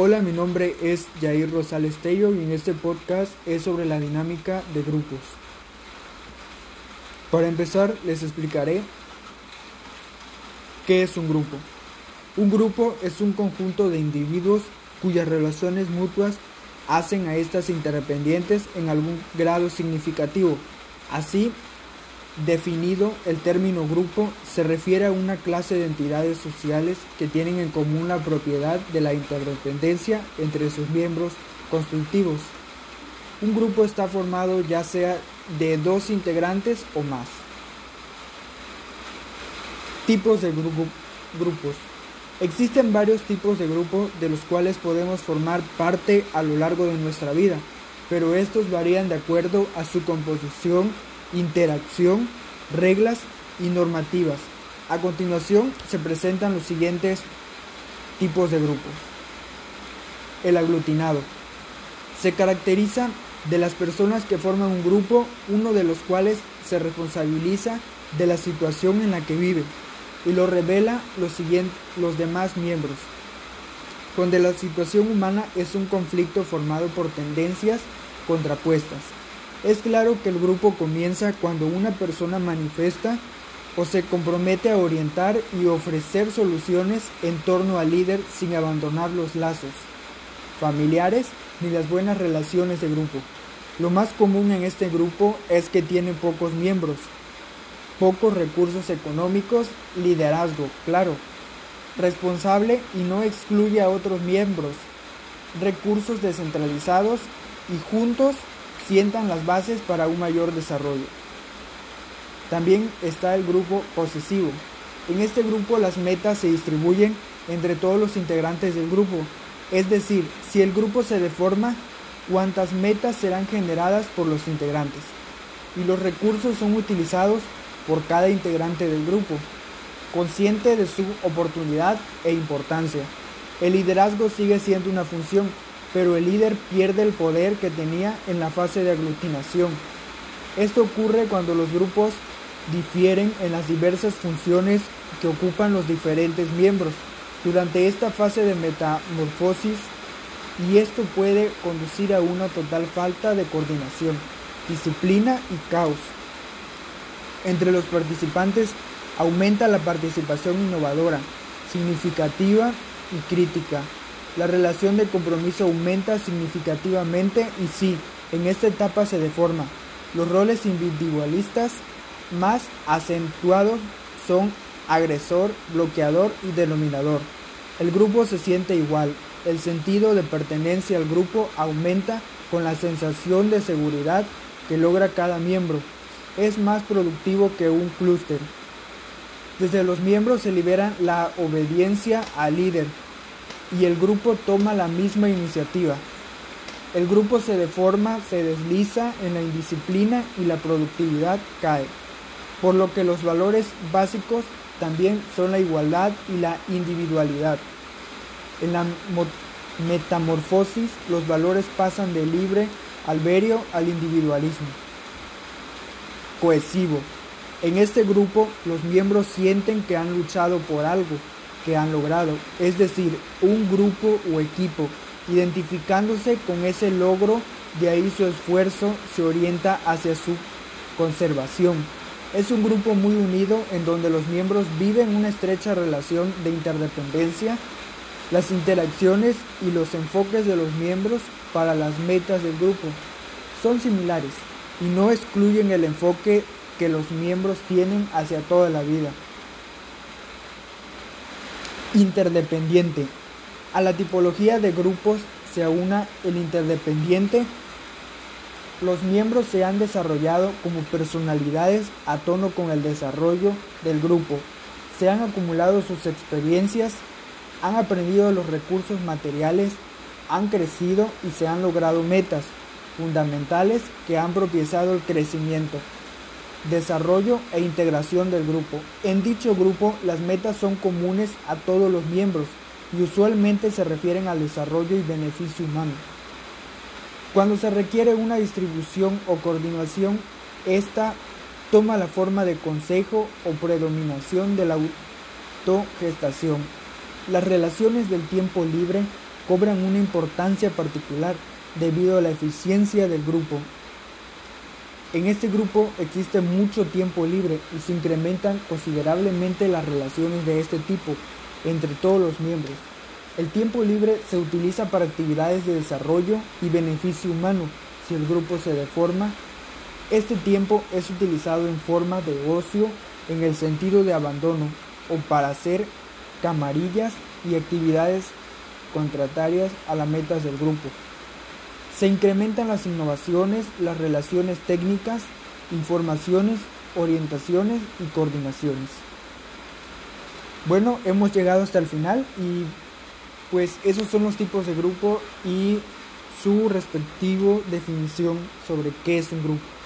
Hola, mi nombre es Jair Rosales Tello y en este podcast es sobre la dinámica de grupos. Para empezar, les explicaré qué es un grupo. Un grupo es un conjunto de individuos cuyas relaciones mutuas hacen a estas interdependientes en algún grado significativo. Así, definido, el término grupo se refiere a una clase de entidades sociales que tienen en común la propiedad de la interdependencia entre sus miembros constitutivos. Un grupo está formado ya sea de dos integrantes o más. Tipos de grupos. Existen varios tipos de grupos de los cuales podemos formar parte a lo largo de nuestra vida, pero estos varían de acuerdo a su composición, interacción, reglas y normativas. A continuación se presentan los siguientes tipos de grupos. El aglutinado. Se caracteriza de las personas que forman un grupo, uno de los cuales se responsabiliza de la situación en la que vive y lo revela los, los demás miembros. Cuando la situación humana es un conflicto formado por tendencias contrapuestas. Es claro que el grupo comienza cuando una persona manifiesta o se compromete a orientar y ofrecer soluciones en torno al líder sin abandonar los lazos familiares ni las buenas relaciones de grupo. Lo más común en este grupo es que tiene pocos miembros, pocos recursos económicos, liderazgo, claro, responsable y no excluye a otros miembros, recursos descentralizados y juntos sientan las bases para un mayor desarrollo. También está el grupo posesivo. En este grupo las metas se distribuyen entre todos los integrantes del grupo, es decir, si el grupo se deforma, cuántas metas serán generadas por los integrantes y los recursos son utilizados por cada integrante del grupo, consciente de su oportunidad e importancia. El liderazgo sigue siendo una función, pero el líder pierde el poder que tenía en la fase de aglutinación. Esto ocurre cuando los grupos difieren en las diversas funciones que ocupan los diferentes miembros durante esta fase de metamorfosis y esto puede conducir a una total falta de coordinación, disciplina y caos. Entre los participantes aumenta la participación innovadora, significativa y crítica. La relación de compromiso aumenta significativamente y sí, en esta etapa se deforma. Los roles individualistas más acentuados son agresor, bloqueador y denominador. El grupo se siente igual. El sentido de pertenencia al grupo aumenta con la sensación de seguridad que logra cada miembro es más productivo que un clúster. Desde los miembros se libera la obediencia al líder y el grupo toma la misma iniciativa. El grupo se deforma, se desliza en la indisciplina y la productividad cae, por lo que los valores básicos también son la igualdad y la individualidad. En la metamorfosis los valores pasan del libre alberio al individualismo cohesivo. En este grupo los miembros sienten que han luchado por algo que han logrado, es decir, un grupo o equipo, identificándose con ese logro, de ahí su esfuerzo se orienta hacia su conservación. Es un grupo muy unido en donde los miembros viven una estrecha relación de interdependencia. Las interacciones y los enfoques de los miembros para las metas del grupo son similares y no excluyen el enfoque que los miembros tienen hacia toda la vida. Interdependiente. A la tipología de grupos se aúna el interdependiente. Los miembros se han desarrollado como personalidades a tono con el desarrollo del grupo. Se han acumulado sus experiencias, han aprendido los recursos materiales, han crecido y se han logrado metas fundamentales que han propiciado el crecimiento, desarrollo e integración del grupo. En dicho grupo las metas son comunes a todos los miembros y usualmente se refieren al desarrollo y beneficio humano. Cuando se requiere una distribución o coordinación, esta toma la forma de consejo o predominación de la autogestación. Las relaciones del tiempo libre cobran una importancia particular debido a la eficiencia del grupo. En este grupo existe mucho tiempo libre y se incrementan considerablemente las relaciones de este tipo entre todos los miembros. El tiempo libre se utiliza para actividades de desarrollo y beneficio humano. Si el grupo se deforma, este tiempo es utilizado en forma de ocio en el sentido de abandono o para hacer camarillas y actividades contratarias a las metas del grupo. Se incrementan las innovaciones, las relaciones técnicas, informaciones, orientaciones y coordinaciones. Bueno, hemos llegado hasta el final y pues esos son los tipos de grupo y su respectivo definición sobre qué es un grupo.